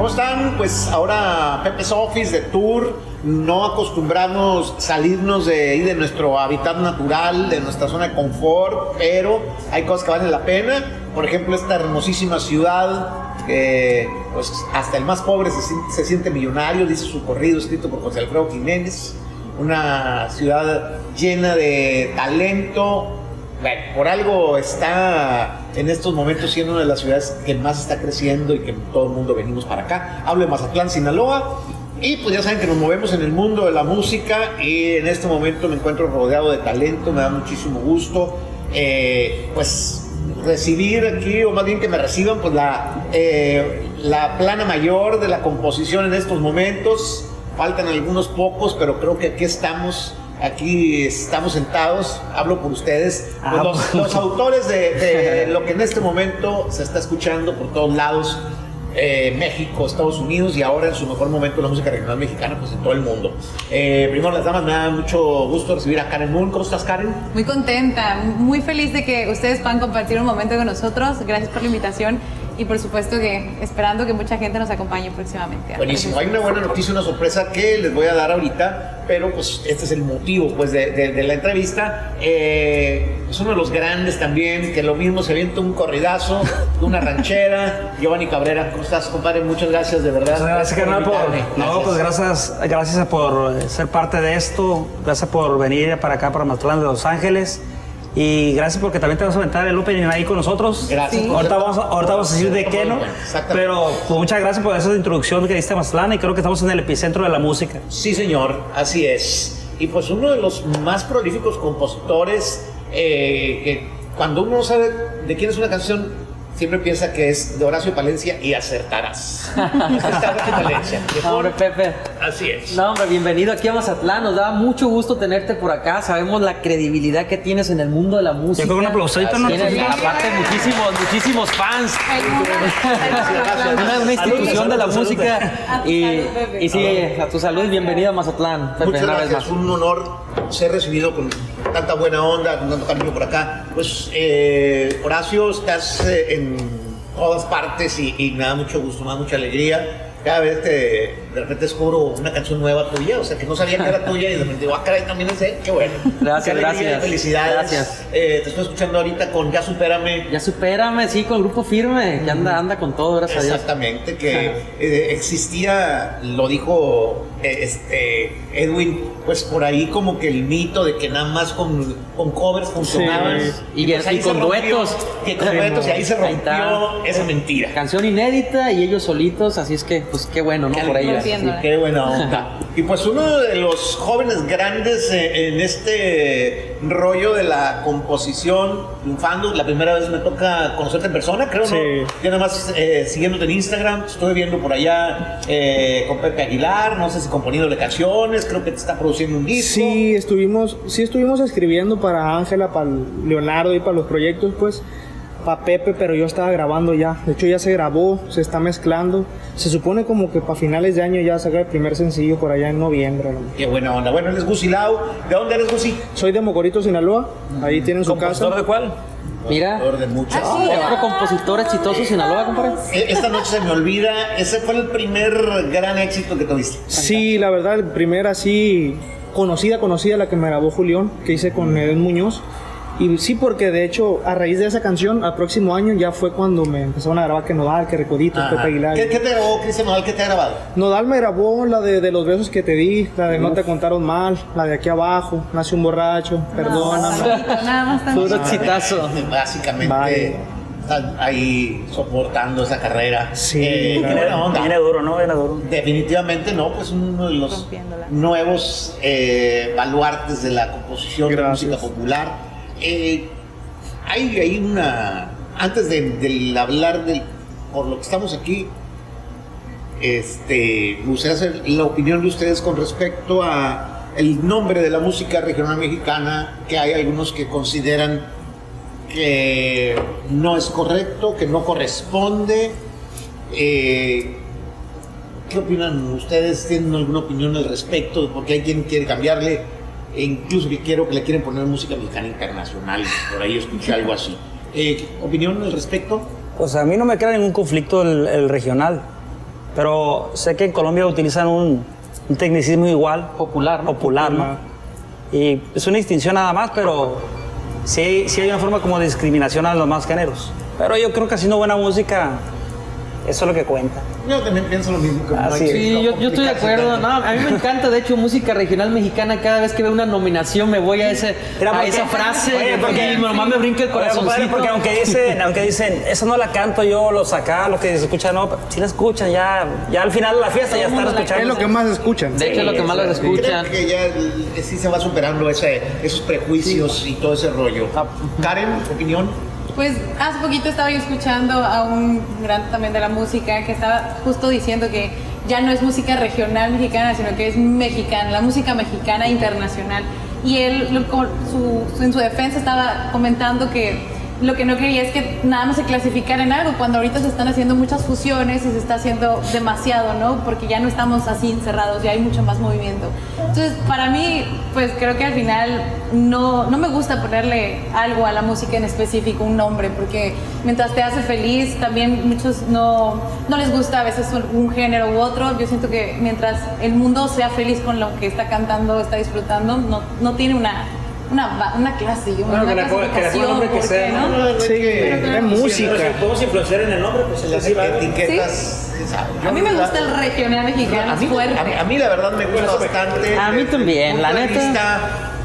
¿Cómo están? Pues ahora Pepe's Office de Tour. No acostumbramos salirnos de de nuestro hábitat natural, de nuestra zona de confort, pero hay cosas que valen la pena. Por ejemplo, esta hermosísima ciudad que pues hasta el más pobre se, se siente millonario, dice su corrido escrito por José Alfredo Jiménez. Una ciudad llena de talento, bueno, por algo está en estos momentos siendo una de las ciudades que más está creciendo y que todo el mundo venimos para acá. Hablo de Mazatlán, Sinaloa. Y pues ya saben que nos movemos en el mundo de la música y en este momento me encuentro rodeado de talento, me da muchísimo gusto. eh, pues recibir aquí, o más bien que me reciban, pues la, eh, la plana mayor de la composición en estos momentos. Faltan algunos pocos, pero creo que aquí estamos aquí estamos sentados, hablo por ustedes, pues Ah, los, pues. los autores de, de lo que en este momento se está escuchando por todos lados, eh, México, Estados Unidos y ahora en su mejor momento la música regional mexicana, pues en todo el mundo. Eh, primero las damas, me da mucho gusto recibir a Karen Moon. ¿Cómo estás, Karen? Muy contenta, muy feliz de que ustedes puedan compartir un momento con nosotros. Gracias por la invitación y por supuesto que esperando que mucha gente nos acompañe próximamente. Buenísimo. Hay una buena noticia, una sorpresa que les voy a dar ahorita, pero pues este es el motivo pues de, de- de la entrevista. Eh, es uno de los grandes también, que lo mismo se avienta un corridazo una ranchera. Giovanni Cabrera, ¿cómo estás, compadre? Muchas gracias, de verdad. Muchas gracias, carnal, por, no, pues gracias, gracias por ser parte de esto, gracias por venir para acá, para Mazatlán de Los Ángeles, y gracias porque también te vas a aventar el opening ahí con nosotros. Gracias. Ahorita vamos, a- ahorita vamos a decir de qué, ¿no? Pero pues, muchas gracias por esa introducción que diste a Mazatlán y creo que estamos en el epicentro de la música. Sí, señor, así es. Y pues uno de los más prolíficos compositores, eh, que cuando uno no sabe de quién es una canción, siempre piensa que es de Horacio Palencia y acertarás. Horacio Palencia. hombre, Pepe. Así es. No, hombre, bienvenido aquí a Mazatlán. Nos da mucho gusto tenerte por acá. Sabemos la credibilidad que tienes en el mundo de la música. Yo creo que un aplausito, ¿no? Tienes, aparte, muchísimos, muchísimos fans. Una, una institución de la música. salud. Y, A tu salud, Pepe. y sí, a tu salud y bienvenido a Mazatlán, Pepe, Muchas una vez gracias, más. un honor ser recibido con tanta buena onda, tanto cariño por acá. Pues, eh, Horacio, estás eh, en todas partes y, y me da mucho gusto, me da mucha alegría. Cada vez te, de repente descubro una canción nueva tuya, o sea, que no sabía que era tuya y de repente digo, ah, caray, también es él, qué bueno. Gracias, Qué gracias. Felicidades. Gracias. Eh, te estoy escuchando ahorita con Ya Supérame. Ya supérame, sí, con el grupo firme, que anda, anda con todo, gracias a Dios. Exactamente, que eh, existía, lo dijo eh, este Edwin, pues por ahí como que el mito de que nada más con, con covers funcionaban. Sí. Y- pues y ahí con rompió, duetos. Que con duetos, y ahí se Ahí rompió esa mentira. Canción inédita y ellos solitos, así es que, pues qué bueno, ¿no? Por ahí. Qué buena onda. Y pues uno de los jóvenes grandes eh, en este rollo de la composición, triunfando, la primera vez me toca conocerte en persona, creo, Sí. ¿no? Ya nada más eh, siguiéndote en Instagram, estuve viendo por allá eh, con Pepe Aguilar, no sé si componiéndole canciones, creo que te está produciendo un disco. Sí, estuvimos, sí estuvimos escribiendo para Ángela, para Leonardo y para los proyectos, pues, para Pepe, pero yo estaba grabando ya. De hecho, ya se grabó, se está mezclando. Se supone como que para finales de año ya saca el primer sencillo por allá en noviembre. ¿no? Qué buena onda. Bueno, él es Gusi Lau. ¿De dónde eres Gusi? Soy de Mocorito, Sinaloa. Ahí tienen su casa. ¿Compositor de cuál? Mira, de muchas. Ah, sí. otro compositor exitoso de Sinaloa, compadre. Eh, Esta noche se me olvida, ese fue el primer gran éxito que tuviste. Sí, la verdad, el primer así conocida, conocida, la que me grabó Julián, que hice con Edén Muñoz. Y sí, porque de hecho, a raíz de esa canción, al próximo año ya fue cuando me empezaron a grabar que Nodal, que Recoditos. Pepe Aguilar. ¿Qué, qué te grabó Cristian Nodal? ¿Qué te ha grabado? Nodal me grabó la de, de los besos que te di, la de no te contaron mal, la de aquí abajo, nace un borracho, perdóname. Tantito, Nada más Puro tantito. exitazo. Básicamente Vale. están ahí soportando esa carrera. Sí, Eh, qué claro. buena onda. Viene duro, ¿no? Viene duro. Definitivamente no, pues uno de los nuevos eh, baluartes de la composición de Gracias. música popular. Eh, hay, hay una. Antes de, hablar del, por lo que estamos aquí, este, me gustaría saber la opinión de ustedes con respecto a el nombre de la música regional mexicana, que hay algunos que consideran que no es correcto, que no corresponde. Eh, ¿Qué opinan ustedes? ¿Tienen alguna opinión al respecto? Porque hay quien quiere cambiarle, e incluso que quiero que le quieren poner música mexicana internacional. Por ahí escuché algo así. Eh, ¿Opinión al respecto? Pues a mí no me crea ningún conflicto el, el regional. Pero sé que en Colombia utilizan un, un tecnicismo igual. Popular, ¿no? Popular, ¿no? Y es una distinción nada más, pero sí, hay- sí hay una forma como de discriminación a los más géneros. Pero yo creo que haciendo buena música, eso es lo que cuenta. Yo también pienso lo mismo que Así es. Sí, no yo, yo estoy de acuerdo. No, a mí me encanta, de hecho, música regional mexicana. Cada vez que veo una nominación me voy a, ese, a esa frase Oye, porque- y nomás me brinca el corazoncito. porque aunque dicen, aunque dicen, esa no la canto yo, los acá, lo que se escucha, no, si la escuchan, ya, ya al final de la fiesta ya están escuchando. Es lo que más escuchan. De hecho, es lo que más los escuchan. Creo que ya que sí se va superando ese, esos prejuicios y todo ese rollo. Ah. Karen, opinión. Pues hace poquito estaba yo escuchando a un gran también de la música que estaba justo diciendo que ya no es música regional mexicana, sino que es mexicana, la música mexicana internacional. Y él, su- en su defensa, estaba comentando que lo que no quería es que nada más se clasificara en algo, cuando ahorita se están haciendo muchas fusiones y se está haciendo demasiado, ¿no? Porque ya no estamos así encerrados, ya hay mucho más movimiento. Entonces, para mí, pues creo que al final no, no me gusta ponerle algo a la música en específico, un nombre, porque mientras te hace feliz, también muchos no, no les gusta a veces un, un género u otro. Yo siento que mientras el mundo sea feliz con lo que está cantando, está disfrutando, no, no tiene una, una, una clase, una Bueno, que ponga- que el nombre que ¿por sea, ¿no? no? Sí, es música. podemos influenciar en el nombre, pues Las etiquetas. esa- yo A mí me la- gusta el regional mexicano, a mí, es fuerte. a mí- a mí la verdad me gusta bastante. A mí también, el la neta,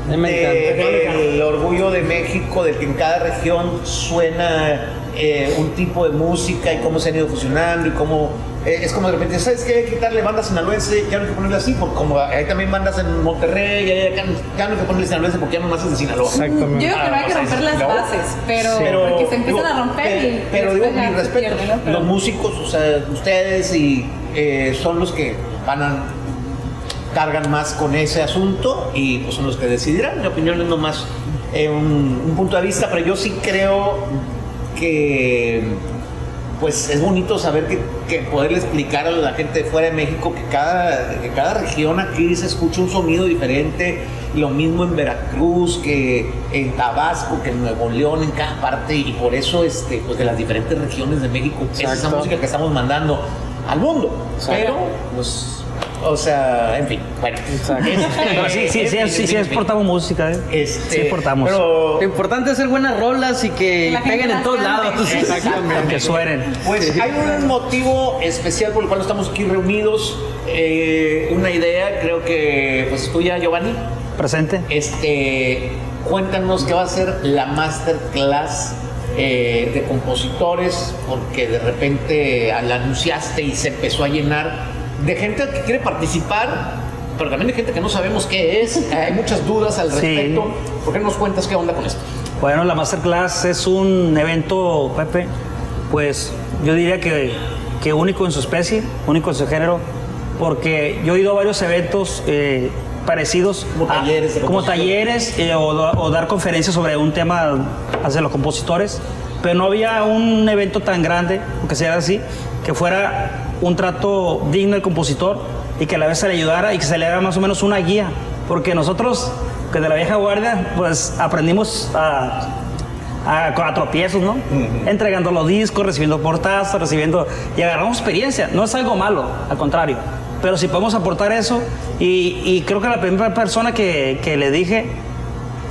me encanta. del orgullo de México, de que en cada región suena eh, un tipo de música y cómo se han ido fusionando y cómo eh, es como de repente, ¿sabes qué? Hay que quitarle bandas sinaloense, ya no hay que ponerle así, porque como hay también bandas en Monterrey, ya, ya, ya no hay que ponerle sinaloense porque ya nomás es de Sinaloa. Yo Exactamente. creo que no hay que romper las no. bases, pero, Pero, porque se empiezan digo, a romper pe- y pero digo mi respeto pierde, ¿no? Pero- los músicos o sea ustedes y eh, son los que van a cargan más con ese asunto y pues son los que decidirán mi opinión es nomás eh, un, un punto de vista pero yo sí creo que pues es bonito saber que, que poderle explicar a la gente de fuera de México que cada, que cada región aquí se escucha un sonido diferente, lo mismo en Veracruz, que en Tabasco, que en Nuevo León, en cada parte, y por eso este, pues de las diferentes regiones de México, es esa música que estamos mandando al mundo. Pero, pues, o sea, en fin, bueno. Pero sí, sí, sí, sí, sí, exportamos música, ¿eh? Este, sí exportamos. Pero, Lo importante es hacer buenas rolas y que La peguen en todos lados. Exactamente. que suenen. Pues hay un motivo especial por el cual estamos aquí reunidos. eh, una idea, creo que pues tuya, Giovanni. Presente. Este, cuéntanos qué va a ser la masterclass eh, de compositores, porque de repente la anunciaste y se empezó a llenar de gente que quiere participar, pero también de gente que no sabemos qué es. Hay muchas dudas al Sí. respecto. ¿Por qué no nos cuentas qué onda con esto? Bueno, la Masterclass es un evento, Pepe, pues yo diría que, que único en su especie, único en su género, porque yo he ido a varios eventos eh, parecidos. Como a- talleres Como talleres eh, o, o dar conferencias sobre un tema hacia los compositores, pero no había un evento tan grande, aunque sea así, que fuera un trato digno del compositor y que a la vez se le ayudara y que se le haga más o menos una guía, porque nosotros, que de la vieja guardia, pues aprendimos a, a, a tropiezos, ¿no? Entregando los discos, recibiendo portazos, recibiendo... Y agarramos experiencia, no es algo malo, al contrario. Pero si podemos aportar eso, y, y creo que la primera persona que, que le dije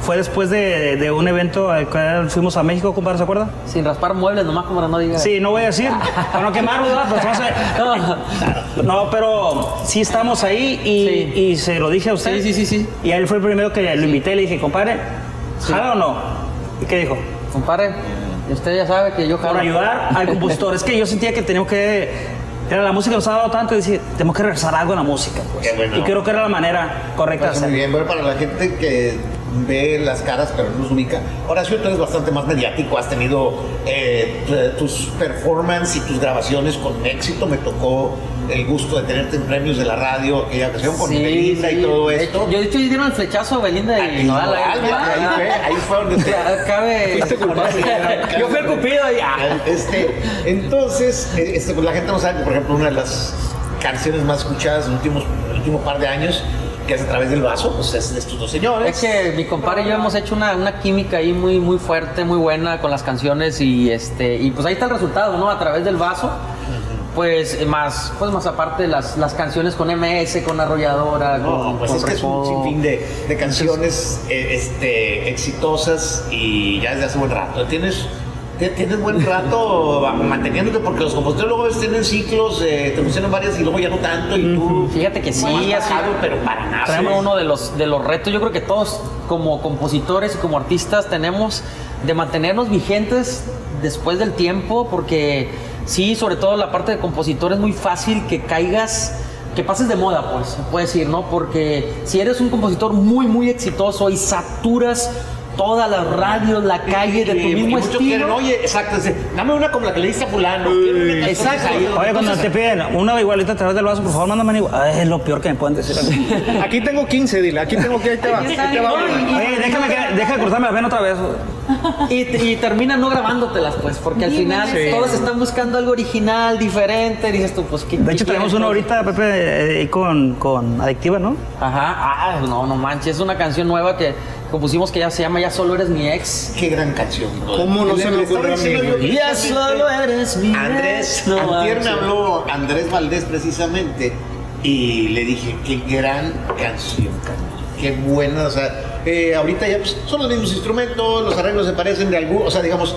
fue después de, de un evento al cual fuimos a México, compadre, ¿se acuerda? Sin raspar muebles, nomás como no diga. Sí, no voy a decir, para no quemarlo, ¿verdad? Pues vamos a- No, pero sí estamos ahí y, Sí. y se lo dije a usted. Sí, sí, sí, sí. Y a él fue el primero que lo invité y le dije, compadre, ¿jala o no? ¿Y qué dijo? Compadre, usted ya sabe que yo Por jalo. ayudar al compositor. Es que yo sentía que teníamos que. Era la música nos ha dado tanto y decir, tenemos que regresar algo a la música. Pues. Bueno. Y creo que era la manera correcta de Pues muy hacerlo. bien, bueno, para la gente que ve las caras pero no nos ubica. Horacio, tú eres bastante más mediático, has tenido eh, tu- tus performances y tus grabaciones con éxito. Me tocó el gusto de tenerte en premios de la radio, aquella ocasión con Sí, Belinda sí. y todo esto. Yo de hecho dieron el flechazo a Belinda y Y Nodal, Nodal, ahí- ahí fue, ahí fue donde te- Ya, Cabe. Fuiste culpable. Yo fui el cupido y ah. Este, entonces, eh, este, pues la gente no sabe que, por ejemplo, una de las canciones más escuchadas en los últimos, el último par de años, que es a través del vaso, pues es de estos dos señores. Es que mi compadre y yo hemos hecho una, una química ahí muy, muy fuerte, muy buena con las canciones y este y pues ahí está el resultado, ¿no? A través del vaso. pues eh, más, pues más aparte las, las canciones con MS, con Arrolladora, No, con, pues con es que es un sinfín de, de canciones eh, este, exitosas y ya desde hace buen rato. Tienes, tienes buen rato manteniéndote porque los compositores luego tienen ciclos, eh, te funcionan varias y luego ya no tanto y tú... Fíjate que sí, has bajado, pero para nada. Traemos uno de los, de los retos, yo creo que todos como compositores y como artistas tenemos de mantenernos vigentes después del tiempo, porque sí, sobre todo la parte de compositor es muy fácil que caigas, que pases de moda, pues, se puede decir, ¿no? Porque si eres un compositor muy, muy exitoso y saturas todas las radios, la calle de tu Y- y mismo muchos estilo. quieren, oye, exacto, dice, dame una como la que le diste a fulano. una exacto. ahí". Oye, cuando Entonces, te piden una igualita a través del vaso, por favor, mándame igual. Es lo peor que me pueden decir. Oye, Aquí tengo 15, dile. Aquí tengo que ahí te va. Ahí te va. déjame, que- deja de cortarme la vena otra vez. Y, y terminan no grabándotelas, pues, porque al final sí. todos están buscando algo original, diferente. Dices tú, pues, ¿qué De hecho, tenemos uno ahorita, Pepe, eh, ahí con, con Adictiva, ¿no? Ajá, ah, no, no manches, es una canción nueva que compusimos que ya se llama Ya solo eres mi ex. Qué gran canción. ¿Cómo no se me ocurrió a mí, Ya solo eres mi Andrés, ex. No antier me habló Andrés Valdés precisamente y le dije, qué gran canción. Qué buena, o sea, eh, ahorita ya pues, son los mismos instrumentos, los arreglos se parecen de algún, o sea, digamos,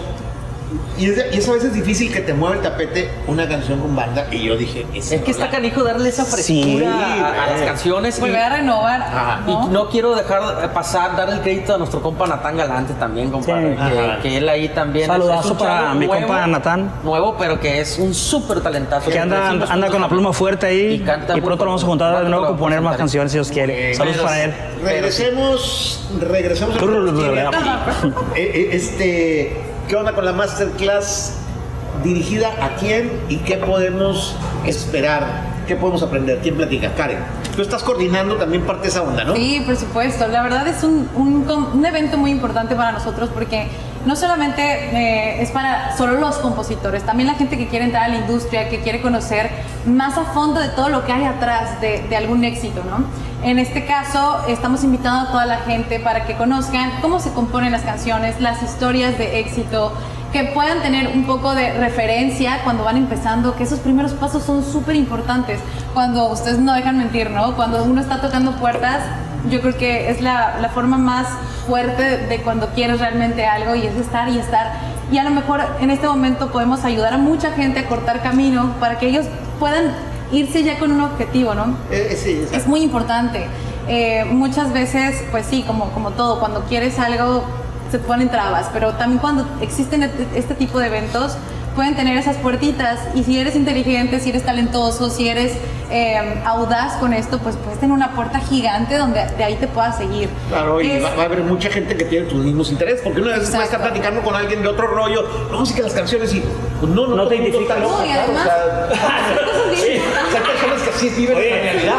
y es, y es a veces difícil que te mueva el tapete una canción con banda y yo dije, esa Es que está canijo darle esa frescura Sí, a, a las canciones. y- Volver a renovar. Ajá. Y ¿no? no quiero dejar de pasar, dar el crédito a nuestro compa Natán Galante también, compadre. Sí. que, que él ahí también. es- Saludazo es para chavo mi compa Natán. Nuevo, pero que es un súper talentazo. Que anda, anda con la pluma fuerte ahí. Y Y, pronto lo vamos a juntar de nuevo a componer más canciones si Dios quiere. Saludos para él. Regresemos, regresemos a Eh, eh, Este, ¿qué onda con la masterclass? ¿Dirigida a quién y qué podemos esperar? ¿Qué podemos aprender? ¿Quién platica? Karen, tú estás coordinando también parte de esa onda, ¿no? Sí, por supuesto. La verdad es un, un un evento muy importante para nosotros porque no solamente eh, es para solo los compositores, también la gente que quiere entrar a la industria, que quiere conocer más a fondo de todo lo que hay atrás de, de algún éxito, ¿no? En este caso, estamos invitando a toda la gente para que conozcan cómo se componen las canciones, las historias de éxito, que puedan tener un poco de referencia cuando van empezando, que esos primeros pasos son súper importantes. Cuando ustedes no dejan mentir, ¿no? Cuando uno está tocando puertas, yo creo que es la, la forma más fuerte de, cuando quieres realmente algo y es estar y estar. Y a lo mejor en este momento podemos ayudar a mucha gente a cortar camino para que ellos puedan irse ya con un objetivo, ¿no? Eh, eh, sí, exacto. Es muy importante. Eh, muchas veces, pues sí, como, como todo, cuando quieres algo se ponen trabas, pero también cuando existen este, este tipo de eventos pueden tener esas puertitas y si eres inteligente, si eres talentoso, si eres eh, audaz con esto, pues puedes tener una puerta gigante donde de ahí te puedas seguir. Claro, y Es- va, va a haber mucha gente que tiene tus mismos intereses, porque una vez puede estar Exacto. platicando con alguien de otro rollo, no, sí que las canciones y pues, no, no, te identificas. No, y además- o sea, Sí. hay personas que sí viven Oye, la realidad.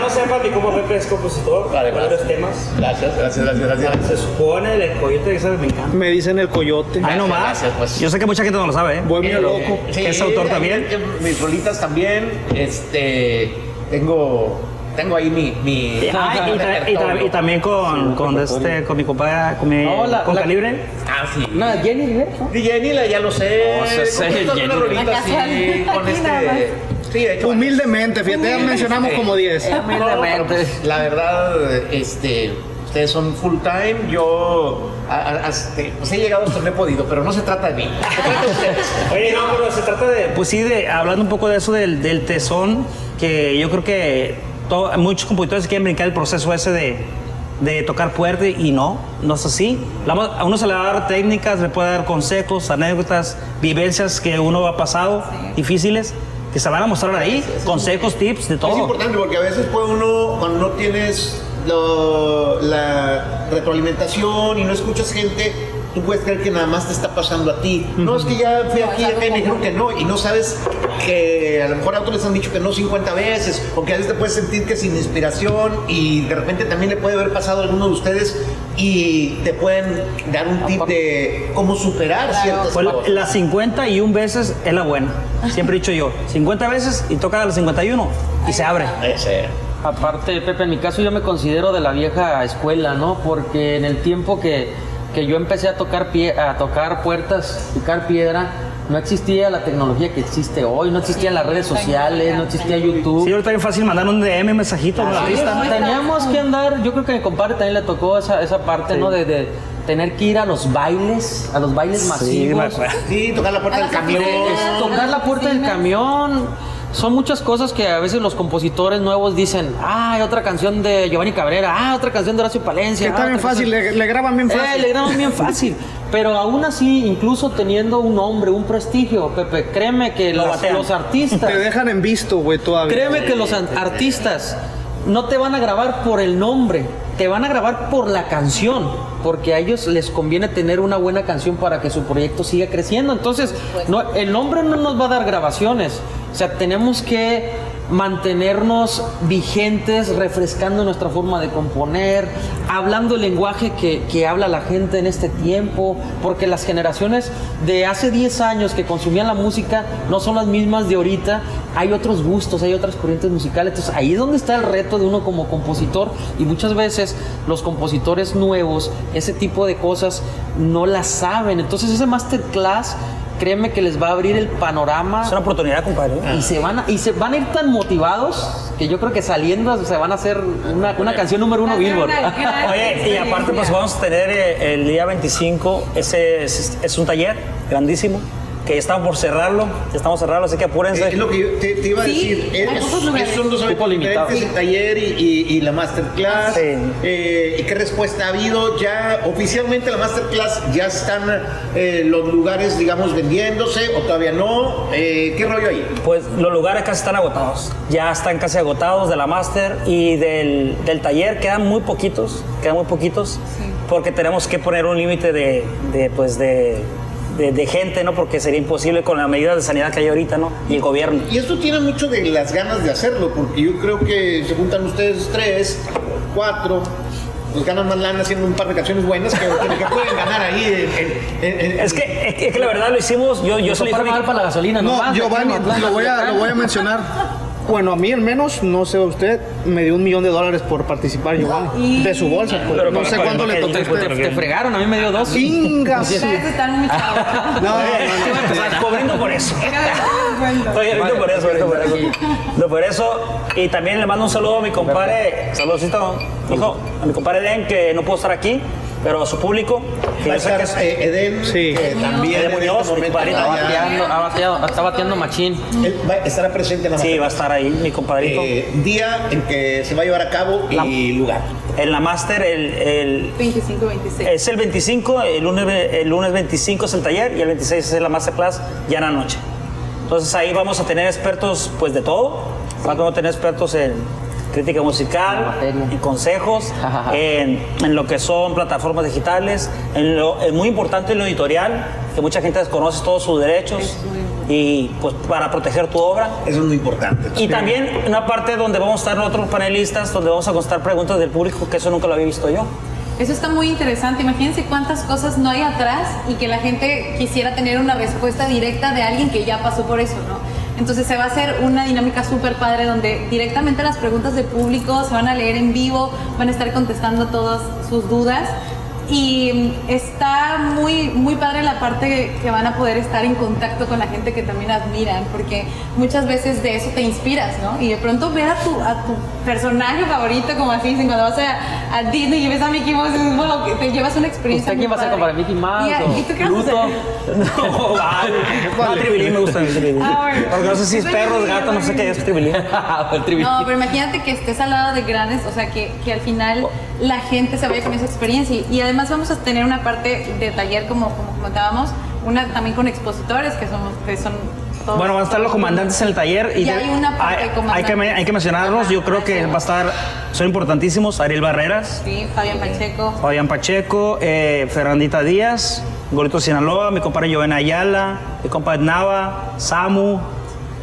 ¿No? que no sepan, mi compa Pepe es compositor Vale, de varios temas. Gracias, gracias, gracias, gracias. Se supone el coyote que sabe, me encanta. Me dicen el coyote. Ay, no más. gracias, pues. Yo sé que mucha gente no lo sabe, ¿eh? Voy medio loco. Sí, ¿Que es autor también? eh, Mis rolitas también. Este. Tengo. Tengo ahí mi. mi Ah, y, ta- y ta- y también con, con, este, con mi compa, con, mi, No, la- con la- Calibre. Ah, sí. No, Jenny ¿no? Y Jenny, la- ya lo sé. Sí, sí, Compuestas Jenny. una rolita casual. con este. Sí, de hecho. Humildemente, fíjate, ya mencionamos Sí. como 10. No, pero, pues, la verdad, este, ustedes son full time. Yo, a- a- este, pues he llegado hasta donde he podido, pero no se trata de mí. Se trata de ustedes. Oye, no, pero se trata de, pues sí, de, hablando un poco de eso del, del tesón, que yo creo que to- muchos compositores quieren brincar el proceso ese de, de tocar fuerte y no, no es así. A uno se le va a dar técnicas, le puede dar consejos, anécdotas, vivencias que uno ha pasado, difíciles, que se van a mostrar ahí, consejos, tips, de Es todo. importante porque a veces puede uno, cuando no tienes lo- la retroalimentación y no escuchas gente, tú puedes creer que nada más te está pasando a ti. No, es que ya fui aquí es algo y me dijeron que no, y no sabes que a lo mejor a otros les han dicho que no 50 veces, o que a veces te puedes sentir que sin inspiración y de repente también le puede haber pasado a alguno de ustedes y te pueden dar un tip de cómo superar ciertas Pues la- cosas. las 51 veces es la buena. Siempre he dicho yo, 50 veces y toca a las 51 y se abre. Ese. Aparte, Pepe, en mi caso yo me considero de la vieja escuela, ¿no? Porque en el tiempo que, que yo empecé a tocar, pie, a tocar puertas, picar piedra, no existía la tecnología que existe hoy, no existían las redes sociales, no existía YouTube. Sí, ahorita es fácil mandar un DM, un mensajito Sí, teníamos que andar, yo creo que a mi compadre también le tocó esa, esa parte, ¿no? De, de tener que ir a los bailes, a los bailes Sí, me masivos. acuerdo. Sí, tocar la puerta del camión. Es tocar la puerta del camión. Son muchas cosas que a veces los compositores nuevos dicen, ah, hay otra canción de Giovanni Cabrera, ah, otra canción de Horacio Palencia. Que está ah, bien otra fácil, le, le graban bien Eh, fácil. le graban bien fácil. Pero aún así, incluso teniendo un nombre, un prestigio, Pepe, créeme que Lo las- batean. los artistas Te dejan en visto, güey, todavía. Créeme que los artistas no te van a grabar por el nombre, te van a grabar por la canción, porque a ellos les conviene tener una buena canción para que su proyecto siga creciendo. Entonces, no, el nombre no nos va a dar grabaciones, o sea, tenemos que mantenernos vigentes, refrescando nuestra forma de componer, hablando el lenguaje que, que habla la gente en este tiempo, porque las generaciones de hace 10 años que consumían la música no son las mismas de ahorita, hay otros gustos, hay otras corrientes musicales, entonces ahí es donde está el reto de uno como compositor. Y muchas veces los compositores nuevos, ese tipo de cosas no las saben, entonces ese masterclass créeme que les va a abrir el panorama Es una oportunidad, compadre. y se van a, y se van a ir tan motivados que yo creo que saliendo se van a hacer una, una canción número uno Billboard. Oye, y aparte pues vamos a tener eh, el día 25, ese es, es un taller grandísimo, que estamos por cerrarlo, ya estamos cerrarlo, así que apúrense. Es lo que yo te, te iba a Sí, decir. Hay pocos es- son dos eventos limitado. diferentes, el taller y, y- y la masterclass. Sí. Eh, ¿Y qué respuesta ha habido? Ya oficialmente la masterclass ya están eh, los lugares, digamos, vendiéndose o todavía no. Eh, ¿Qué rollo ahí? Pues los lugares casi están agotados, ya están casi agotados de la máster y del, del taller quedan muy poquitos, quedan muy poquitos, porque tenemos que poner un límite de, de, pues de, de- de gente, ¿no? Porque sería imposible con las medidas de sanidad que hay ahorita, ¿no? Y el gobierno. Y esto tiene mucho de las ganas de hacerlo, porque yo creo que se juntan ustedes tres, cuatro, pues ganan más lana haciendo un par de canciones buenas que, que- que pueden ganar ahí. en- en- en- Es que, es que- es que la verdad lo hicimos, yo, yo se lo dije a mi- para la gasolina, No, nomás, Giovanni, Matlán. lo voy, a, lo voy a mencionar. Bueno, a mí al menos, no sé usted, me dio un millón de dólares por participar, Giovanni. Y- De su bolsa, pues. Pero No para- sé para- cuánto le para- tocó para- usted. Te fregaron, a mí me dio dos. Chinga, Ustedes están muy chavos. No, no, Estoy cobrando por eso. Estoy ahorita por eso, ahorita por eso. No, por eso. Y también le mando un saludo a mi compadre, saludcito, hijo, a mi compadre Den, que no pudo estar aquí, pero a su público, que Va a eh, Eden, Sí. que también Eden Muñoz, este mi está, compadrito. ya- Bateando, ha bateado- está bateando machín. él va- estará presente en la Sí, va a estar ahí mi compadrito. Eh, día en que se va a llevar a cabo y lugar. En la máster, el, el- 25, 26. es el 25, el lunes, el lunes 25 es el taller y el 26 es la masterclass ya en la noche. Entonces ahí vamos a tener expertos pues de todo. Vamos a tener expertos en crítica musical, en consejos, en, en lo que son plataformas digitales, en lo en muy importante en lo editorial, que mucha gente desconoce todos sus derechos y pues para proteger tu obra. Eso es muy importante. Y también una parte donde vamos a estar otros panelistas, donde vamos a contestar preguntas del público, que eso nunca lo había visto yo. Eso está muy interesante. Imagínense cuántas cosas no hay atrás y que la gente quisiera tener una respuesta directa de alguien que ya pasó por eso, ¿no? Entonces se va a hacer una dinámica súper padre donde directamente las preguntas del público se van a leer en vivo, van a estar contestando todas sus dudas. Y está muy, muy padre la parte que, que van a poder estar en contacto con la gente que también admiran, porque muchas veces de eso te inspiras, ¿no? Y de pronto ver a tu, a tu personaje favorito, como así dicen, cuando vas a, a Disney y ves a Mickey Mouse, es wow, que te llevas una experiencia. ¿Usted quién va a ser para Mickey Mouse ¿Y, o ¿y tú qué Pluto? No, vale. No, tribilín me gusta el tribilín. Ah, bueno. Porque no sé si es perro, sí, es gato, no sé qué es tribilín. El tributo. No, pero imagínate que estés al lado de grandes, o sea, que, que al final la gente se vaya con esa experiencia. Y, y además vamos a tener una parte de taller, como, como comentábamos, una también con expositores, que, somos, que son. Bueno, van a estar los comandantes en el taller y, Y hay una parte hay, hay que, hay que mencionarlos. Yo creo que va a estar, son importantísimos. Ariel Barreras, Sí, Fabián Pacheco. Fabián Pacheco, eh, Fernandita Díaz, Gorito Sinaloa, mi compadre Joven Ayala, mi compadre Nava, Samu,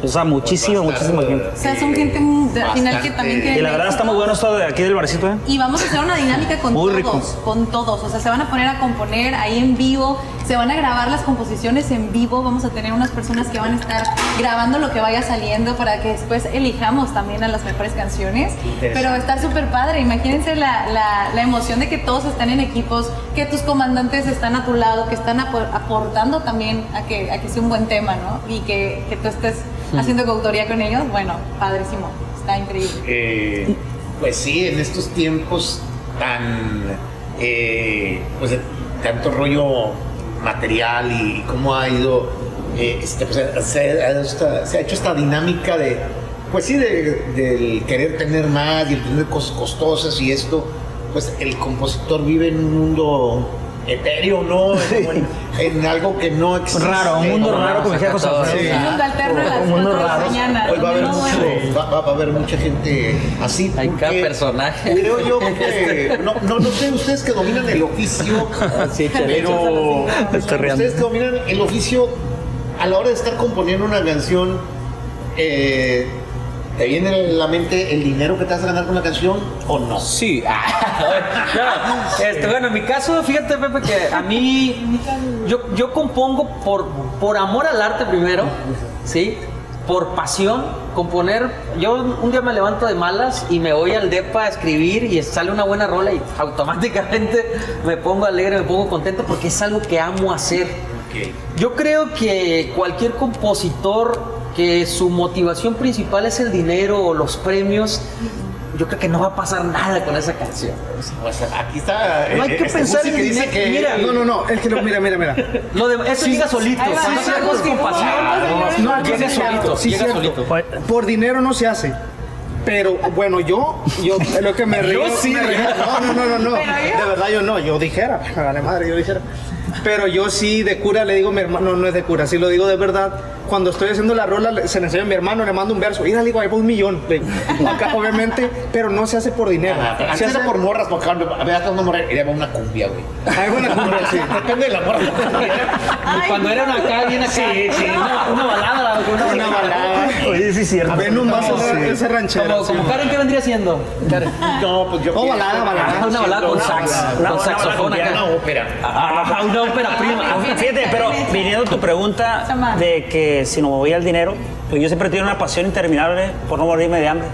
O sea, muchísima, muchísima gente. O sea, son gente al final que también Y la verdad está muy bueno esto de aquí del barcito, ¿eh? Y vamos a hacer una dinámica con Muy todos, rico. con todos. O sea, se van a poner a componer ahí en vivo, se van a grabar las composiciones en vivo. Vamos a tener unas personas que van a estar grabando lo que vaya saliendo para que después elijamos también a las mejores canciones. Pero está súper padre. Imagínense la, la- la emoción de que todos están en equipos, que tus comandantes están a tu lado, que están apo- aportando también a que, a que sea un buen tema, ¿no? Y que, que tú estés haciendo coautoría con ellos. Bueno, padrísimo. Está increíble. Eh, pues sí, en estos tiempos tan, eh, pues de tanto rollo material y cómo ha ido, eh, este, pues, se, ha- esta- se ha hecho esta dinámica de, pues sí, de- del querer tener más y el tener cosas costosas y esto, pues el compositor vive en un mundo etéreo, ¿no? Como en, en algo que no existe. Raro, un mundo raro, como decía José Alfredo. Sí. Un mundo alterno a las Un mundo 4 de la raro. mañana. Hoy va a haber mucho, bueno. va, va- va a haber mucha gente así. Hay cada personaje. Creo yo que no, no, no sé ustedes que dominan el oficio, pero Estoy riendo. ustedes que dominan el oficio a la hora de estar componiendo una canción, eh, ¿te viene a la mente el dinero que te vas a ganar con la canción o no? Sí. No, este, bueno, en mi caso, fíjate, Pepe, que a mí yo, yo compongo por, por amor al arte primero, ¿sí? Por pasión, componer. Yo un día me levanto de malas y me voy al DEPA a escribir y sale una buena rola y automáticamente me pongo alegre, me pongo contento porque es algo que amo hacer. Yo creo que cualquier compositor que su motivación principal es el dinero o los premios, yo creo que no va a pasar nada con esa canción. Pues aquí está. No hay eh, que este pensar en que dice dinero. que Mira, No, no, no, es que no, mira, mira, mira. Lo de, eso llega solito. Va, Cuando hacemos Gusi. con pasión, No, no, llega solito. Sí, llega cierto. solito. Por dinero no se hace. Pero bueno, yo, yo, es lo que me río. sí, me río. No, no, no, no, no. Yo- De verdad yo no, yo dijera, vale madre, yo dijera. Pero yo sí de cura le digo a mi hermano, no, no es de cura, sí lo digo de verdad. Cuando estoy haciendo la rola, se le enseña a mi hermano, le mando un verso, y le digo, ahí va un millón. Le digo, Acá, obviamente, pero no se hace por dinero. Ah, Se hace era por morras, porque ahora veas una morra y le va una cumbia, güey. Ahí va una cumbia, sí. Depende de la morra. Cuando era una acá, bien acá. Una, una balada. Una, Una balada. Oye, sí es cierto. Ven un vaso No, de sí. esa ranchera. Como, como Karen, ¿qué vendría siendo? Karen. No, pues yo. Oh, pienso- balada, balada. Una balada con sax. Con saxofón acá. Una ópera. Ah, una ópera prima. Fíjate, pero viniendo a tu pregunta de que si no movía el dinero, pues yo siempre tenido una pasión interminable por no morirme de hambre.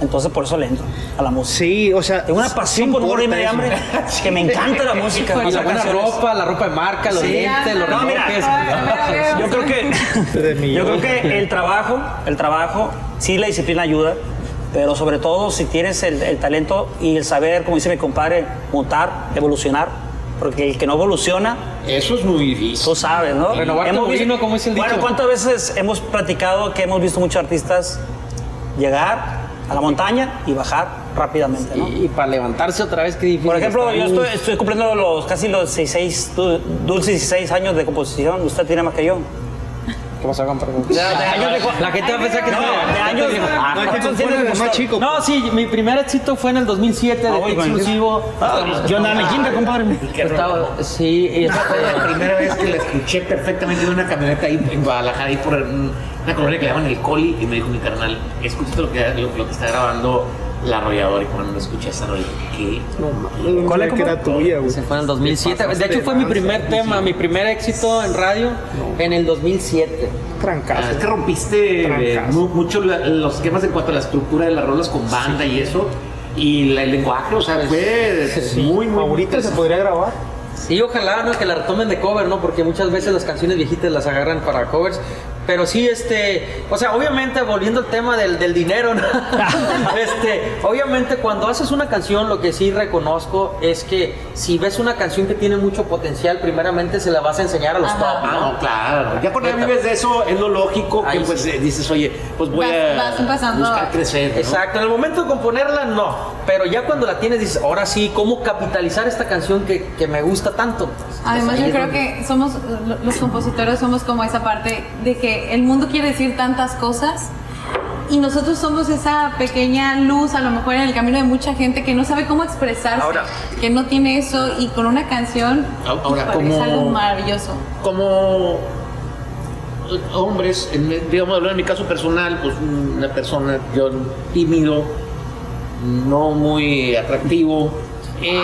Entonces por eso le entro a la música. Sí, o sea. Tengo una pasión sí por no morirme de hambre, eso. que me encanta la música. Y la buena ropa, la ropa de marca, los Sí. lentes, los No, mira. Yo creo que yo creo que el trabajo, el trabajo, sí la disciplina ayuda, pero sobre todo si tienes el, el talento y el saber, como dice mi compadre, mutar, evolucionar, porque el que no evoluciona, Eso es muy difícil. tú sabes, ¿no? Renovar tu vino, como dice el Bueno, dicho. ¿cuántas veces hemos platicado que hemos visto muchos artistas llegar a la montaña y bajar rápidamente, ¿no? Y, para levantarse otra vez, qué difícil. Por ejemplo, yo estoy, estoy cumpliendo los casi los 16, du- dulces 16 años de composición. Usted tiene más que yo. ¿Qué? Perdón. de años de- La gente va a pensar que No, de años. Ah, No, es que ¿cuántos tú más chico. No, sí, mi primer éxito fue en el 2007 Ah, de bueno. exclusivo. Ah, Yo andaba en quinta, compadre. Sí, Fue la este, primera vez que la escuché perfectamente en una camioneta ahí en Guadalajara, ahí por un- una colonia que le llaman el Coli, y me dijo mi carnal, lo que, lo, lo que está grabando la arrolladora, y cuando escuché esa rola, ¿qué? ¿Cuál es que era tuya, güey? se fue en el 2007. De hecho, fue mi primer tema, mi primer éxito en radio en el 2007. Ah, Trancazo. es que rompiste eh, mucho la- los esquemas en cuanto a la estructura de las rolas con banda y eso, y la- el lenguaje, o sea, fue muy, muy Ahorita se podría grabar. Sí, ojalá, ¿no? Que la retomen de cover, ¿no? Porque muchas veces las canciones viejitas las agarran para covers. Pero sí, este, o sea, obviamente volviendo al tema del, del dinero, ¿no? este, obviamente cuando haces una canción, lo que sí reconozco es que si ves una canción que tiene mucho potencial, primeramente se la vas a enseñar a los Ajá. top, Ah, ¿no? no, claro. Ya cuando vives de eso, es lo lógico que Ahí pues sí. eh, dices, oye, pues voy Vas- a vas buscar a- crecer. ¿no? Exacto, en el momento de componerla no, pero ya cuando la tienes dices, ahora sí, ¿cómo capitalizar esta canción que, que me gusta tanto? Además, Ahí yo creo donde- que somos, lo- los compositores somos como esa parte de que el mundo quiere decir tantas cosas y nosotros somos esa pequeña luz, a lo mejor en el camino de mucha gente que no sabe cómo expresarse, Ahora- que no tiene eso y con una canción Ahora, como- es algo maravilloso. como hombres, en, digamos, en mi caso personal, pues una persona, yo tímido, no muy atractivo. Eh,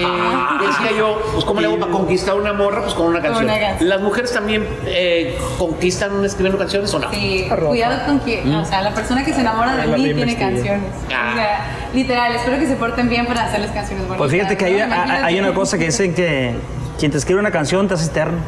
decía yo, pues ¿cómo le hago para conquistar una morra? Pues con una canción. una canción. Las mujeres también eh, conquistan escribiendo canciones o no. Sí, cuidado con que, o sea, la persona que se enamora de la mí tiene canciones. Ah. O sea, literal, espero que se porten bien para hacerles canciones bonitas. Pues fíjate que hay, ¿no? Imagínate. hay una cosa que dicen que quien te escribe una canción te hace eterno.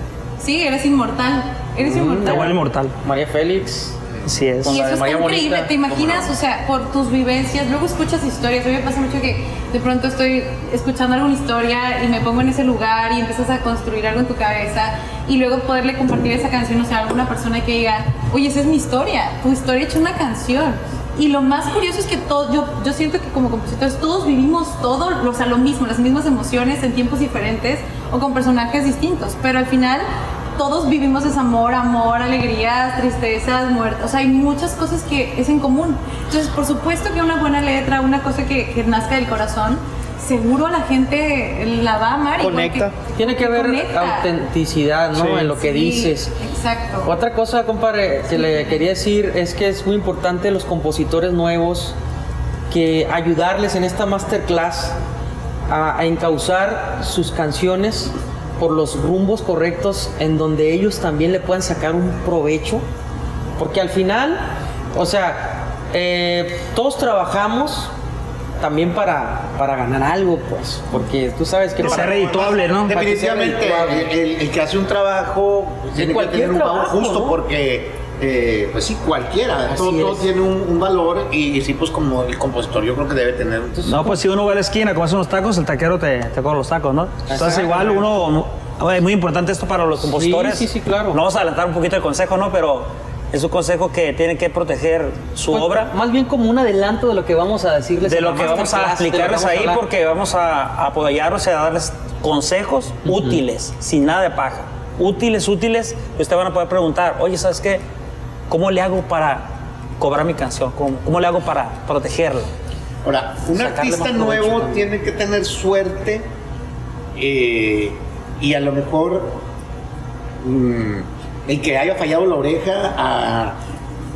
Sí, eres inmortal. Eres Te inmortal. vuelve inmortal. María Félix. Así es. Y eso está increíble, Bonita, ¿te imaginas? O sea, por tus vivencias, luego escuchas historias. A mí me pasa mucho que de pronto estoy escuchando alguna historia y me pongo en ese lugar y empiezas a construir algo en tu cabeza y luego poderle compartir esa canción, o sea, a alguna persona que diga, oye, esa es mi historia, tu historia hecha una canción. Y lo más curioso es que todo, yo, yo siento que como compositores todos vivimos todo, o sea, lo mismo, las mismas emociones en tiempos diferentes o con personajes distintos, pero al final todos vivimos desamor, amor, alegrías, tristezas, muertes. O sea, hay muchas cosas que es en común. Entonces, por supuesto que una buena letra, una cosa que, que nazca del corazón, seguro la gente la va a amar. Conecta. Tiene que haber conecta. autenticidad, ¿no? Sí. En lo que Sí, dices. Exacto. Otra cosa, compadre, que le quería decir es que es muy importante los compositores nuevos que ayudarles en esta masterclass a, a encauzar sus canciones por los rumbos correctos en donde ellos también le puedan sacar un provecho. Porque al final, o sea, eh, todos trabajamos también para, para ganar algo, pues. Porque tú sabes que Que sea redituable, ¿no? Definitivamente, redituable. el, el que hace un trabajo pues, tiene que tener un pago trabajo, justo ¿no? porque, eh, pues sí, cualquiera, todo, todo tiene un, un valor y, y sí, pues como el compositor yo creo que debe tener. No, pues si uno va a la esquina, comes unos tacos, el taquero te, te cobra los tacos, ¿no? Entonces igual uno, no- es muy importante esto para los compositores. sí, sí, claro. No vamos a adelantar un poquito el consejo, ¿no? Pero es un consejo que tienen que proteger su Pues, obra Más bien como un adelanto de lo que vamos a decirles. de lo que vamos a explicarles a ahí hablar. porque vamos a apoyarlos y a darles consejos útiles, sin nada de paja. Útiles, útiles, ustedes van a poder preguntar, oye, ¿sabes qué? ¿Cómo le hago para cobrar mi canción? ¿Cómo, cómo le hago para protegerla? Ahora, un artista nuevo tiene que tener suerte eh, y a lo mejor mm, el que haya fallado la oreja a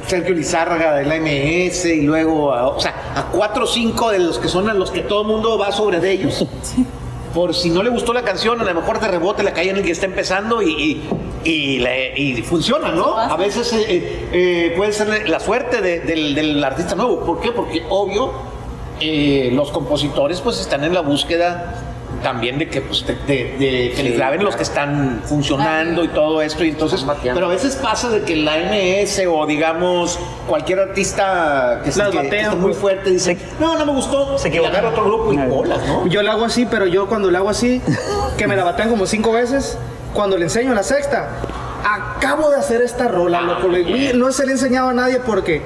Sergio Lizárraga del AMS y luego a, o sea, a cuatro o cinco de los que son a los que todo el mundo va sobre de ellos. Por si no le gustó la canción, a lo mejor de rebote la cae en el que está empezando y, y, y le- y funciona, ¿no? A veces eh, eh, eh, puede ser la suerte de- del, del artista nuevo. ¿Por qué? Porque obvio eh, los compositores pues están en la búsqueda también de que, pues, de, de- de que les graben los que están funcionando y todo esto y entonces pero a veces pasa de que la MS o digamos cualquier artista que, se- que- que batean, esté muy pues. fuerte dice no no me gustó Se equivocaron. agarra otro grupo y bolas ¿no? Yo le hago así, pero yo cuando le hago así, que me la batean como cinco veces, cuando le enseño la sexta, acabo de hacer esta rola, loco. No se le he enseñado a nadie porque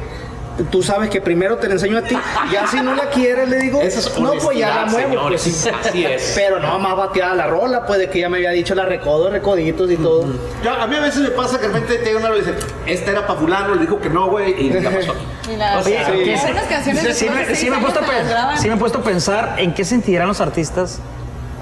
tú sabes que primero te la enseño a ti, ya si no la quieres, le digo, es no, pues ya la muevo. pues. Así es. Pero no, más bateada la rola, pues de que ya me había dicho la recodo, recoditos y todo. Yo- a mí a veces me pasa que de repente te llega una y dice esta era para fulano le dijo que no güey y la pasó Y la- Oye, hay ¿qué se- algunas canciones sí, sí graban. sí me he puesto a pensar en qué sentirán los artistas,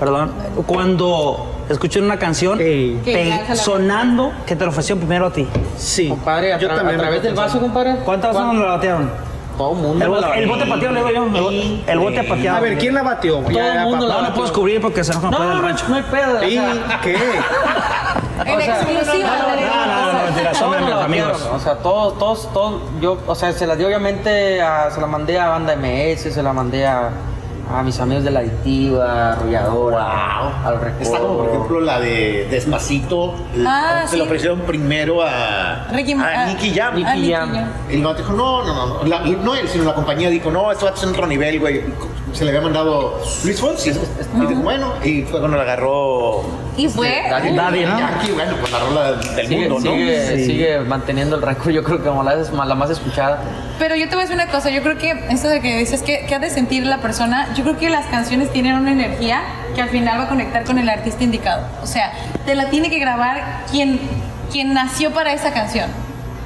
perdón, cuando escuchan una canción Ey. Que pe- ya se la- sonando que te lo ofreció primero a ti. Sí. Compadre, a, yo tra- también a través del a vaso, compadre. ¿Cuántas veces ¿Cuán- nos la batearon? Todo el mundo. El, bote- el bote bateó. pateado, le digo yo. El, bo- el bote pateado. A ver, ¿quién la bateó? Todo el mundo la No, no puedo descubrir porque se nos No, puede no, el no, rancho. no hay pedo. o ¿Y sea, qué? En exclusiva. no, no, no, no, mentira, son todos amigos. O sea, todos, todos, todos, yo, o sea, se la di obviamente, a, se la mandé a Banda MS, se la mandé a, a mis amigos de la adictiva, arrolladora, al recuerdo. está como por ejemplo la de Despacito Ah, se lo sí. ofrecieron primero a, Ricky- a ah, Nicky Jam ah, Nicky Jam. Jam. Y el vato dijo, no, no, no, la- no él, sino la compañía dijo, no, esto va a ser otro nivel, güey. Se le había mandado Luis Fonsi. Y dijo, bueno, y fue cuando le agarró Y fue. Daddy. Daddy, ¿no? Yankee, bueno, pues la rola del Sigue, mundo, ¿no? sigue, Sí. sigue manteniendo el récord, yo creo que como la, la más escuchada. Pero yo te voy a decir una cosa, yo creo que esto de que dices que, que ha de sentir la persona, yo creo que las canciones tienen una energía que al final va a conectar con el artista indicado. O sea, te la tiene que grabar quien, quien nació para esa canción.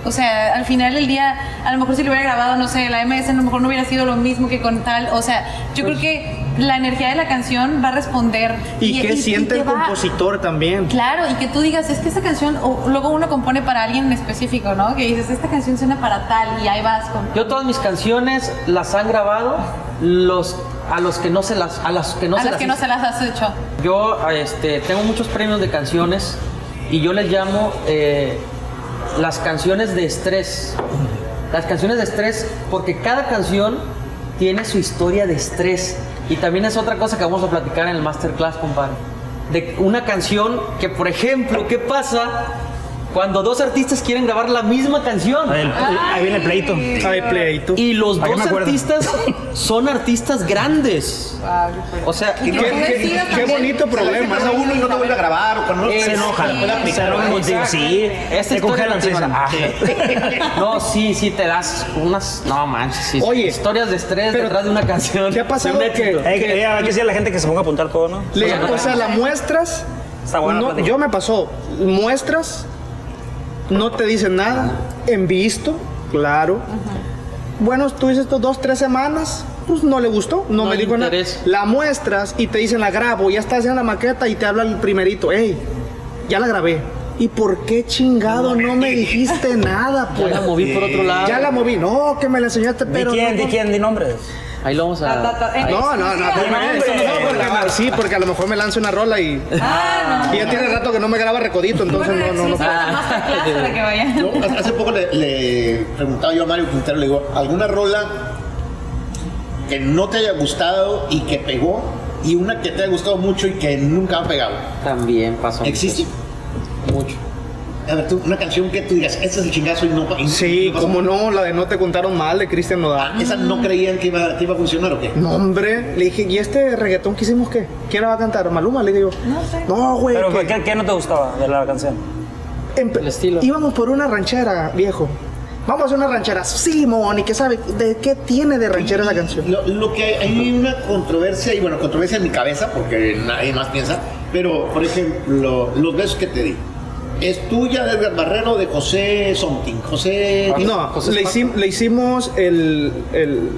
O sea, al final del día, a lo mejor si lo hubiera grabado, no sé, la MS, a lo mejor no hubiera sido lo mismo que con tal. O sea, yo creo que la energía de la canción va a responder. Y, qué siente te el va- compositor también. Claro, y que tú digas, es que esta canción, o luego uno compone para alguien en específico, ¿no? Que dices, esta canción suena para tal, y ahí vas con. Yo todas mis canciones las han grabado los a los que no se las a las que no a se las las que no se las has hecho. Yo este, tengo muchos premios de canciones y yo les llamo eh, las canciones de estrés. Las canciones de estrés porque cada canción tiene su historia de estrés. Y también es otra cosa que vamos a platicar en el masterclass, compadre. De una canción que, por ejemplo, ¿qué pasa cuando dos artistas quieren grabar la misma canción? Ahí, el- ahí viene el pleito. Ay, pleito. Y los ¿Para qué dos artistas son artistas grandes. O sea, Y Qué, que qué- qué bonito problema. Pasa uno y no te vuelve a grabar o cuando no Se enojan. Se enojan contigo. Sí. Esta Te historia congelan. no sí, te sí. van- Ah. No, sí, sí te das unas. No manches, sí. Oye, historias de estrés pero detrás de una canción. ¿qué ha pasado que- que- hay que decirle a la gente que se ponga a apuntar todo, ¿no? Le- o sea, la muestras. Está buena no, yo me pasó. Muestras, no te dicen nada. En visto, claro. Bueno, tú dices esto dos, tres semanas. Pues no le gustó, no, No me dijo nada. interés. La muestras y te dicen la grabo, ya estás haciendo la maqueta y te habla el primerito. Ey, ya la grabé. ¿Y por qué chingado no me dijiste nada? Ya Pues? la moví por otro lado. Ya la moví. No, que me la enseñaste, ¿Di pero. quién? no- ¿Di quién? ¿Di nombres? Ahí lo vamos Ta, ta, a. ta, en No, no, no, exclusiva. no, no, no, porque, sí, porque a lo mejor me lanzo una rola y, Ah, no. y ya tiene rato que no me graba recodito, entonces Bueno, no, no, no. para que vayan. Yo hace poco le, le preguntaba yo a Mario Quintero, le digo, ¿alguna rola que no te haya gustado y que pegó? Y una que te haya gustado mucho y que nunca ha pegado. También pasó. ¿Existe? Mucho. A ver, tú, una canción que tú digas, este es el chingazo y no... y- Sí, no cómo no, la de No te contaron mal de Cristian Ah, Nodal. ¿Esa no creían que iba, que iba a funcionar o qué? No, hombre, le dije, ¿y este reggaetón que hicimos qué? ¿Quién la va a cantar? ¿Maluma? Le digo, No sé. no, güey. Pero que- ¿qué, qué no te gustaba de la canción? Empe- El estilo. Íbamos por una ranchera, viejo. Vamos a hacer una ranchera. Simón, ¿y qué sabe? ¿De qué tiene de ranchera esa canción? Lo, lo que hay, hay una controversia, y bueno, controversia en mi cabeza, porque nadie más piensa, pero, por ejemplo, los besos que te di. ¿Es tuya de Edgar Barrero de José Something? José... No, José le, hicim- le hicimos el, el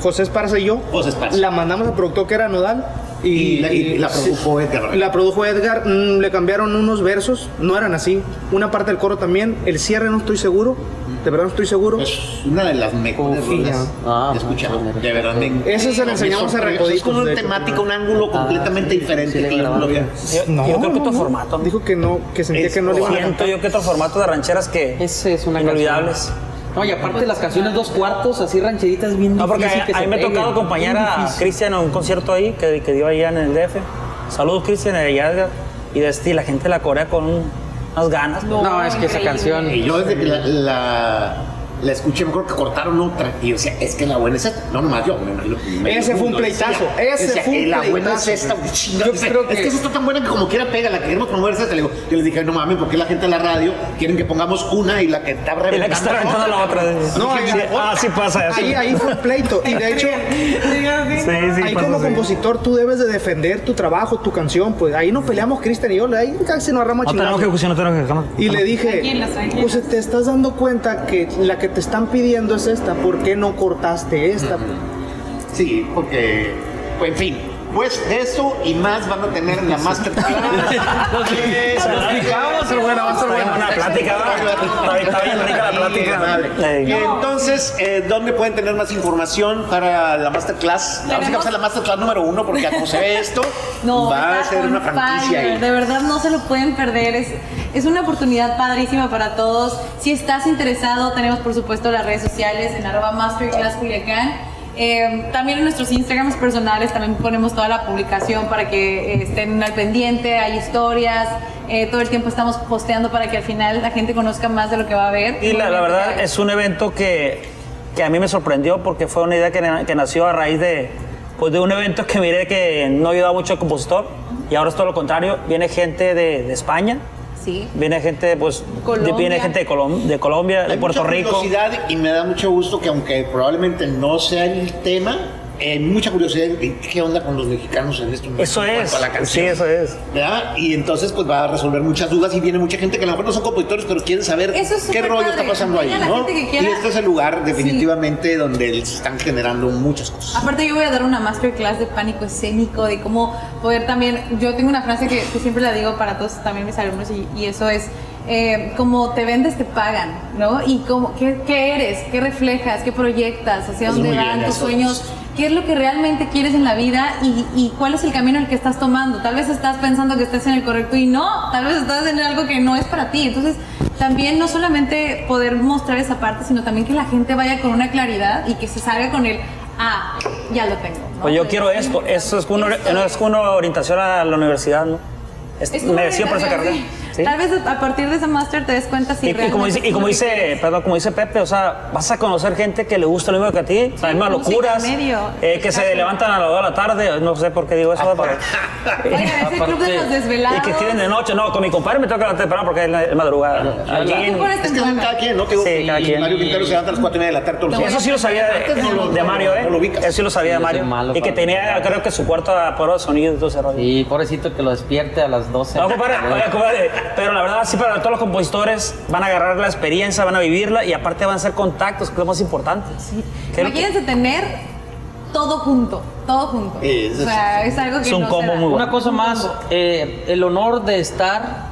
José Esparza y yo. José Esparza. La mandamos al productor que era Nodal. Y, Y la- y la produjo Edgar Barrero. La produjo Edgar. mm, le cambiaron unos versos. No eran así. Una parte del coro también. El cierre no estoy seguro. De verdad no estoy seguro. Es una de las mejores Confía. rolas Ah, he escuchado. bueno. De verdad. me- Ese se lo enseñamos a. Recoditos, Es como de una temática, un ángulo completamente sí, diferente que yo no había. No, yo creo que otro formato. Dijo que no, que sentía que no le Siento yo que otro formato de rancheras que Ese es una inolvidables. No, y aparte las canciones dos cuartos, así rancheritas, bien No, porque difícil a, que a se mí me ha tocado acompañar a. Cristian a un concierto ahí que, que dio allá en el DF. Saludos, Cristian, allá. Y de este, la gente la corea con unas ganas. No, es que esa canción. Y yo desde que la, la, la escuché, me acuerdo que cortaron otra. Y yo decía, es que la buena es esta. No, nomás yo. me imagino que Ese fue un mundo decía, pleitazo, ese decía, fue un "Eh, La buena es pleitazo". esta. chingada". Yo Dice, creo Es que- que esa está tan buena que como quiera pega. La que queremos promover es esta. Le digo, yo les dije, no mames, porque la gente de la radio quieren que pongamos una y la que está Y la que reventando. está reventando la otra. No, Sí, ahí- ah, sí pasa eso. Ahí, ahí fue el pleito. Y de hecho, Sí, sí, ahí pasa como así. compositor tú debes de defender tu trabajo, tu canción. Pues ahí nos peleamos Cristian y yo. Ahí casi nos agarramos a No que no tenemos que. Y le dije, pues te estás dando cuenta que la que te están pidiendo es esta, ¿por qué no cortaste esta? Sí, porque, pues, en fin. Pues de eso y más van a tener en la masterclass. Nos fijamos, pero bueno, va a ser Está bien bueno. Buena plática, ¿verdad? Está, está bien rica la Bien, madre. plática. Ey. Entonces, eh, ¿dónde pueden tener más información para la masterclass? Vamos a hacer la masterclass número uno porque como se ve esto, No, va a ser una franquicia fire. ahí. De verdad no se lo pueden perder. Es, es una oportunidad padrísima para todos. Si estás interesado, tenemos por supuesto las redes sociales en arroba masterclass Culiacán. Eh, también en nuestros Instagrams personales también ponemos toda la publicación para que eh, estén al pendiente, hay historias, eh, todo el tiempo estamos posteando para que al final la gente conozca más de lo que va a ver. Y la, la verdad es un evento que, que a mí me sorprendió porque fue una idea que, que nació a raíz de, pues de un evento que miré que no ayudaba mucho al compositor y ahora es todo lo contrario. Viene gente de, de España, Sí. viene gente, pues, de- Colombia. viene gente de, Colom- de Colombia, de Puerto mucha Rico. curiosidad y me da mucho gusto que aunque probablemente no sea el tema, eh, mucha curiosidad en qué onda con los mexicanos en esto. Eso en es. a la Sí, canción. eso es. ¿verdad? Y entonces pues va a resolver muchas dudas y viene mucha gente que a lo mejor no son compositores, pero quieren saber Eso es qué rollo padre. está pasando ahí, ¿no? Y este es el lugar definitivamente donde se están generando muchas cosas. Aparte yo voy a dar una masterclass de pánico escénico, de cómo poder también, yo tengo una frase que, que siempre la digo para todos también mis alumnos y, y eso es, eh, como te vendes te pagan, ¿no? Y como, ¿qué, qué eres? ¿Qué reflejas? ¿Qué proyectas? ¿Hacia Es dónde van tus eso. sueños? ¿Qué es lo que realmente quieres en la vida y, y cuál es el camino el que estás tomando? Tal vez estás pensando que estás en el correcto y no, tal vez estás en algo que no es para ti. Entonces, también no solamente poder mostrar esa parte, sino también que la gente vaya con una claridad y que se salga con el, ah, ya lo tengo. ¿no? Pues yo quiero esto. Eso es una, no es una orientación a la universidad, ¿no? Es- es me decido por esa carrera. orientación, ¿sí? Tal vez a partir de ese máster te des cuenta si Y, y como realmente dice, y como dice, perdón, como dice Pepe, o sea, vas a conocer gente que le gusta lo mismo que a ti, las mismas locuras, medio. eh, que se levantan a las 2 de la tarde, no sé por qué digo eso, pero, Oigan, es el club de los desvelados. y que escriben de noche, no, con mi compadre me tengo que levantar temprano porque es la- es madrugada. Allí ¿Tú en- pones Es que temprano? cada quien, ¿no? Que Sí, cada quien. Mario Quintero se levanta a las 4 y media de la tarde todos los Lo días. Eso sí lo sabía de, Mario, ¿eh? Eso sí lo sabía de Mario. Y que para- tenía, creo que su cuarto a prueba de sonido y todo ese rollo. Y pobrecito que lo despierte a las 12. No, compadre, compadre, pero la verdad, sí, para todos los compositores van a agarrar la experiencia, van a vivirla y aparte van a hacer contactos, que es lo más importante. Sí. ¿Qué es lo que- Imagínense tener todo junto, todo junto. Sí, o sea, es algo que Es un no combo muy bueno. Una cosa más, eh, el honor de estar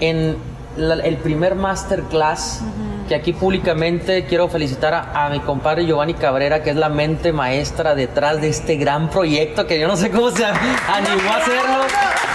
en la- el primer masterclass, que aquí públicamente quiero felicitar a, a mi compadre Giovanni Cabrera, que es la mente maestra detrás de este gran proyecto, que yo no sé cómo se animó a hacerlo,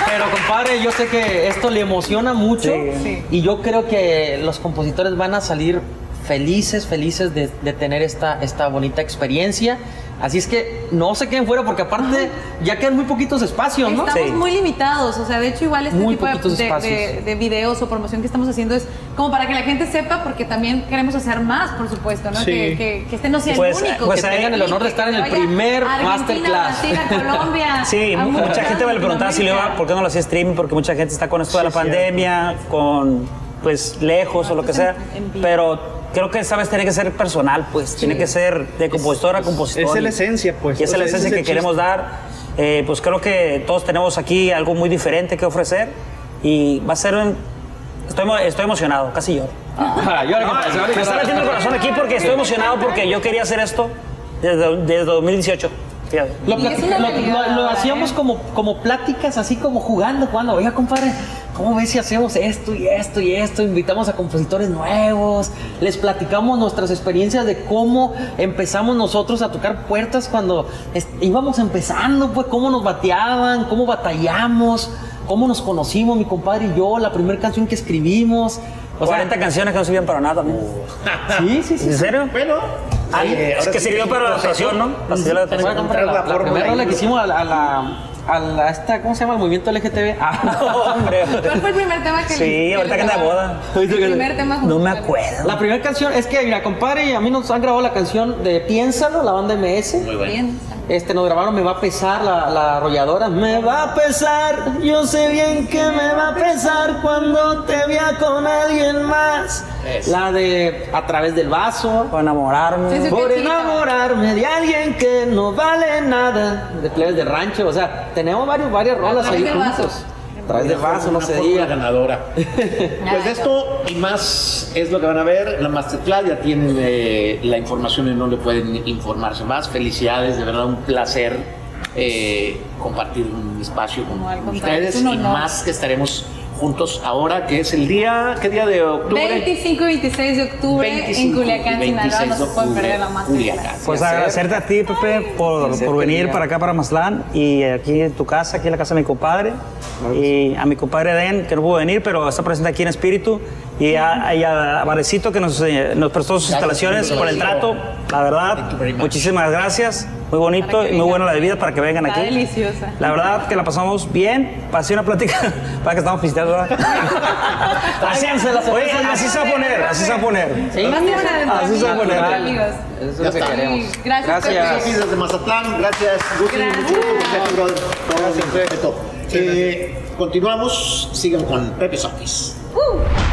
pero compadre, yo sé que esto le emociona mucho Sí. Y yo creo que los compositores van a salir felices, felices de, de tener esta, esta bonita experiencia. Así es que no se queden fuera porque aparte ya quedan muy poquitos espacios, ¿no? Estamos Sí. muy limitados, o sea, de hecho igual este Muy tipo de, de- espacios. de- de videos o promoción que estamos haciendo es como para que la gente sepa, porque también queremos hacer más, por supuesto, ¿no? Sí. Que, que- que este no sea Pues, el único. pues que tengan el honor de estar en el primer Argentina, masterclass. Brasil, a Colombia. Sí, mucha gente me le preguntaba si le iba, Latinoamérica. por qué no lo hacía streaming, porque mucha gente está con esto de la cierto. pandemia, con pues lejos o lo que sea, pero creo que esta vez tiene que ser personal, pues tiene que ser de compositor a compositor. Esa es la esencia, pues. Y esa es O la esencia ese que es el queremos dar. Eh, pues creo que todos tenemos aquí algo muy diferente que ofrecer y va a ser un... Estoy, estoy emocionado, casi lloro. Ah, que que Me está metiendo el corazón aquí porque estoy emocionado porque yo quería hacer esto desde, desde 2018. Fíjate. Lo, lo- lo- lo hacíamos como, como pláticas, así como jugando, jugando. Oiga, compadre, ¿cómo ves si hacemos esto y esto y esto? Invitamos a compositores nuevos, les platicamos nuestras experiencias de cómo empezamos nosotros a tocar puertas cuando íbamos empezando, pues cómo nos bateaban, cómo batallamos, cómo nos conocimos, mi compadre y yo, la primera canción que escribimos. O sea, 40 canciones que no sirvían para nada también. sí, sí, sí. ¿En serio? Bueno, eh, es que sí sirvió para la actuación, ¿no? La sirvió la la La, fórmula primera rola que hicimos a la, a la, a la- esta, ¿cómo se llama? El movimiento LGTB. Ah, No, hombre. ¿Cuál fue el primer tema que Sí, ahorita que anda de boda. El primer tema No me acuerdo. La primera canción es que, mira, compadre, y a mí nos han grabado la canción de Piénsalo, la banda MS. Muy bueno. Bien. Este, nos grabaron Me va a pesar, la, la arrolladora. Me va a pesar, yo sé bien que me va a pesar cuando te vea con alguien más. Eso. La de A través del vaso. Por enamorarme. Sí, sí. Por enamorarme de alguien que no vale nada. De plebes de rancho, o sea, tenemos varios, varias rolas ahí vaso. Través del vaso, no se diga. ganadora. pues de esto y más es lo que van a ver. La Masterclass ya tienen eh, la información en donde pueden informarse más. Felicidades, de verdad un placer eh, compartir un espacio con No, ustedes es un y más que estaremos juntos ahora, que es el día, ¿qué día de octubre? 25 y 26 de octubre 25 en Culiacán, y 26 Sinaloa. No se pueden perder la masterclass. Pues agradecerte a ti, Pepe, por, por venir para acá, para Mazatlán, y aquí en tu casa, aquí en la casa de mi compadre, y a mi compadre Den, que no pudo venir, pero está presente aquí en espíritu, y a, y a Varecito, que nos, eh, nos prestó sus Gracias, instalaciones por el trato, la verdad, Thank you very much. muchísimas gracias, muy bonito y muy buena la bebida para que vengan Está aquí. deliciosa. La verdad que la pasamos bien, pasé una plática, para que estamos pisteando, ¿verdad? así, oye, se va a poner, así se va a poner. Sí. Así se va a amigos, poner. amigos. Eso es Ya lo que está. queremos. Sí, gracias, Gracias desde Mazatlán, gracias Gracias. mucho gusto. Gracias. Eh, continuamos, sigan con Pepe Sofis. Uh.